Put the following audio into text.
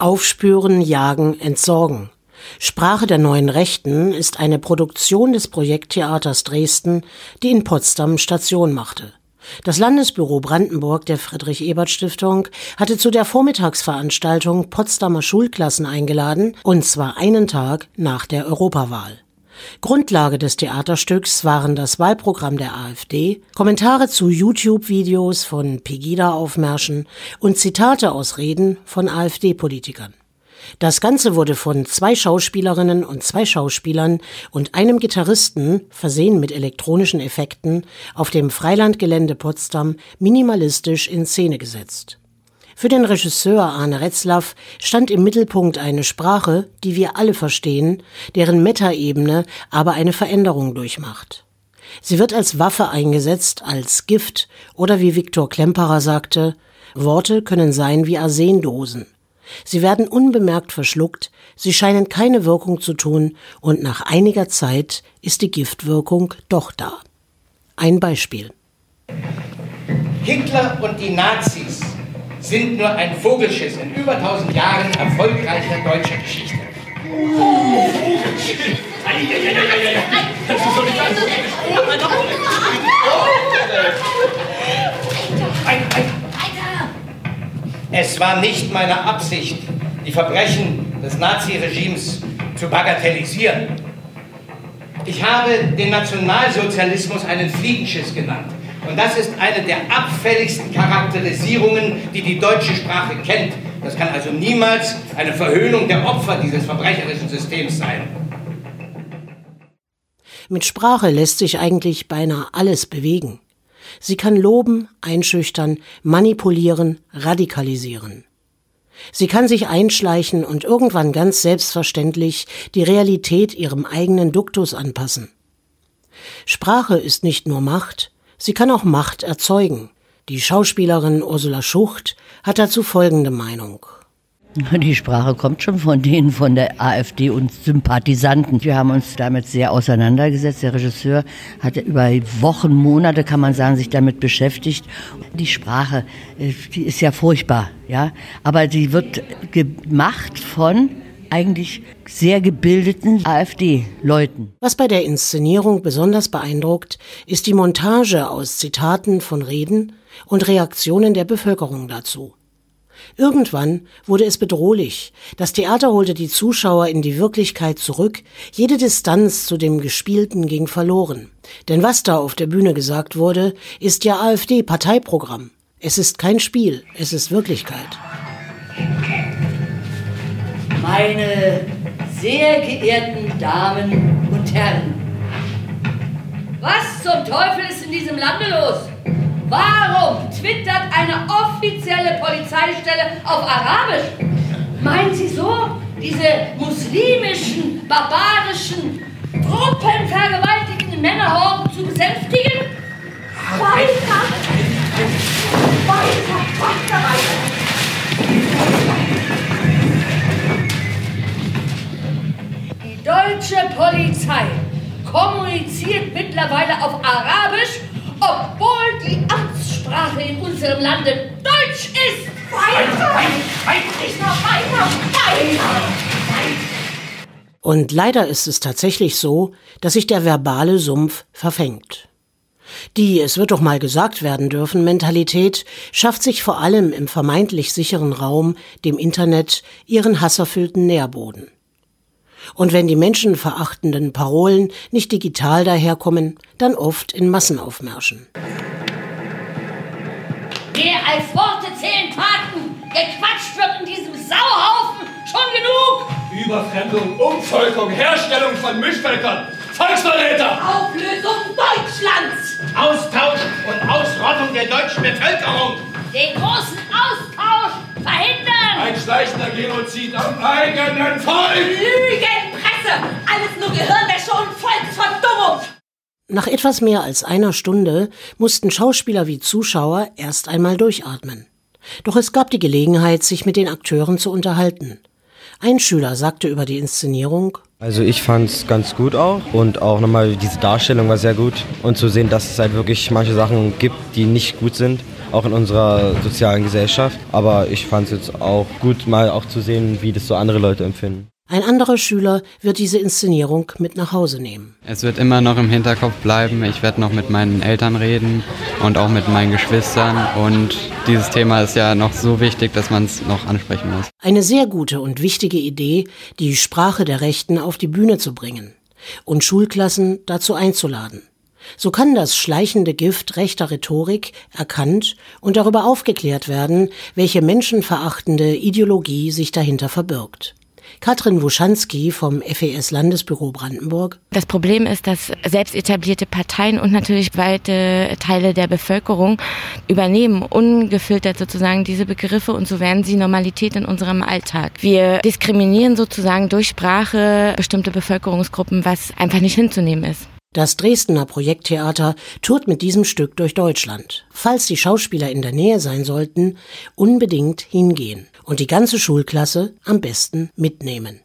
Aufspüren, Jagen, Entsorgen. Sprache der neuen Rechten ist eine Produktion des Projekttheaters Dresden, die in Potsdam Station machte. Das Landesbüro Brandenburg der Friedrich-Ebert-Stiftung hatte zu der Vormittagsveranstaltung Potsdamer Schulklassen eingeladen, und zwar einen Tag nach der Europawahl. Grundlage des Theaterstücks waren das Wahlprogramm der AfD, Kommentare zu YouTube-Videos von Pegida-Aufmärschen und Zitate aus Reden von AfD-Politikern. Das Ganze wurde von zwei Schauspielerinnen und zwei Schauspielern und einem Gitarristen, versehen mit elektronischen Effekten, auf dem Freilandgelände Potsdam minimalistisch in Szene gesetzt. Für den Regisseur Arne Retzlaff stand im Mittelpunkt eine Sprache, die wir alle verstehen, deren Metaebene aber eine Veränderung durchmacht. Sie wird als Waffe eingesetzt, als Gift oder wie Viktor Klemperer sagte, Worte können sein wie Arsendosen. Sie werden unbemerkt verschluckt, sie scheinen keine Wirkung zu tun, und nach einiger Zeit ist die Giftwirkung doch da. Ein Beispiel. Hitler und die Nazis sind nur ein Vogelschiss in über 1000 Jahren erfolgreicher deutscher Geschichte. Es war nicht meine Absicht, die Verbrechen des Naziregimes zu bagatellisieren. Ich habe den Nationalsozialismus einen Fliegenschiss genannt. Und das ist eine der abfälligsten Charakterisierungen, die die deutsche Sprache kennt. Das kann also niemals eine Verhöhnung der Opfer dieses verbrecherischen Systems sein. Mit Sprache lässt sich eigentlich beinahe alles bewegen. Sie kann loben, einschüchtern, manipulieren, radikalisieren. Sie kann sich einschleichen und irgendwann ganz selbstverständlich die Realität ihrem eigenen Duktus anpassen. Sprache ist nicht nur Macht, sie kann auch Macht erzeugen. Die Schauspielerin Ursula Schucht hat dazu folgende Meinung. Die Sprache kommt schon von denen von der AfD und Sympathisanten. Wir haben uns damit sehr auseinandergesetzt. Der Regisseur hat über Wochen, Monate, kann man sagen, sich damit beschäftigt. Die Sprache, äh, die ist ja furchtbar, ja. Aber sie wird gemacht von eigentlich sehr gebildeten AfD-Leuten. Was bei der Inszenierung besonders beeindruckt, ist die Montage aus Zitaten von Reden und Reaktionen der Bevölkerung dazu. Irgendwann wurde es bedrohlich. Das Theater holte die Zuschauer in die Wirklichkeit zurück. Jede Distanz zu dem Gespielten ging verloren. Denn was da auf der Bühne gesagt wurde, ist ja AfD-Parteiprogramm. Es ist kein Spiel, es ist Wirklichkeit. Meine sehr geehrten Damen und Herren, was zum Teufel ist in diesem Lande los? Warum twittert eine offizielle Polizeistelle auf Arabisch? Meinen Sie so, diese muslimischen, barbarischen, truppenvergewaltigenden Männerhorden zu besänftigen? Weiter! Kommuniziert mittlerweile auf Arabisch obwohl die Amtssprache in unserem Lande Deutsch ist. Weiter, weiter, weiter, weiter, Und leider ist es tatsächlich so, dass sich der verbale Sumpf verfängt. Die, es wird doch mal gesagt werden dürfen, Mentalität schafft sich vor allem im vermeintlich sicheren Raum, dem Internet, ihren hasserfüllten Nährboden. Und wenn die menschenverachtenden Parolen nicht digital daherkommen, dann oft in Massenaufmärschen. Mehr als Worte zählen Taten. Gequatscht wird in diesem Sauhaufen schon genug. Überfremdung, Umvolkung, Herstellung von Mischvölkern, Volksverräter. Auflösung Deutschlands. Austausch und Ausrottung der deutschen Bevölkerung. Den großen Austausch verhindern. Ein schleichender Genozid am eigenen Volk. Lügenpresse. Nach etwas mehr als einer Stunde mussten Schauspieler wie Zuschauer erst einmal durchatmen. Doch es gab die Gelegenheit, sich mit den Akteuren zu unterhalten. Ein Schüler sagte über die Inszenierung, also ich fand es ganz gut auch und auch nochmal diese Darstellung war sehr gut und zu sehen, dass es halt wirklich manche Sachen gibt, die nicht gut sind auch in unserer sozialen Gesellschaft. Aber ich fand es jetzt auch gut, mal auch zu sehen, wie das so andere Leute empfinden. Ein anderer Schüler wird diese Inszenierung mit nach Hause nehmen. Es wird immer noch im Hinterkopf bleiben. Ich werde noch mit meinen Eltern reden und auch mit meinen Geschwistern. Und dieses Thema ist ja noch so wichtig, dass man es noch ansprechen muss. Eine sehr gute und wichtige Idee, die Sprache der Rechten auf die Bühne zu bringen und Schulklassen dazu einzuladen. So kann das schleichende Gift rechter Rhetorik erkannt und darüber aufgeklärt werden, welche menschenverachtende Ideologie sich dahinter verbirgt. Katrin Wuschanski vom FES Landesbüro Brandenburg. Das Problem ist, dass selbst etablierte Parteien und natürlich weite Teile der Bevölkerung übernehmen ungefiltert sozusagen diese Begriffe und so werden sie Normalität in unserem Alltag. Wir diskriminieren sozusagen durch Sprache bestimmte Bevölkerungsgruppen, was einfach nicht hinzunehmen ist. Das Dresdner Projekttheater tourt mit diesem Stück durch Deutschland. Falls die Schauspieler in der Nähe sein sollten, unbedingt hingehen und die ganze Schulklasse am besten mitnehmen.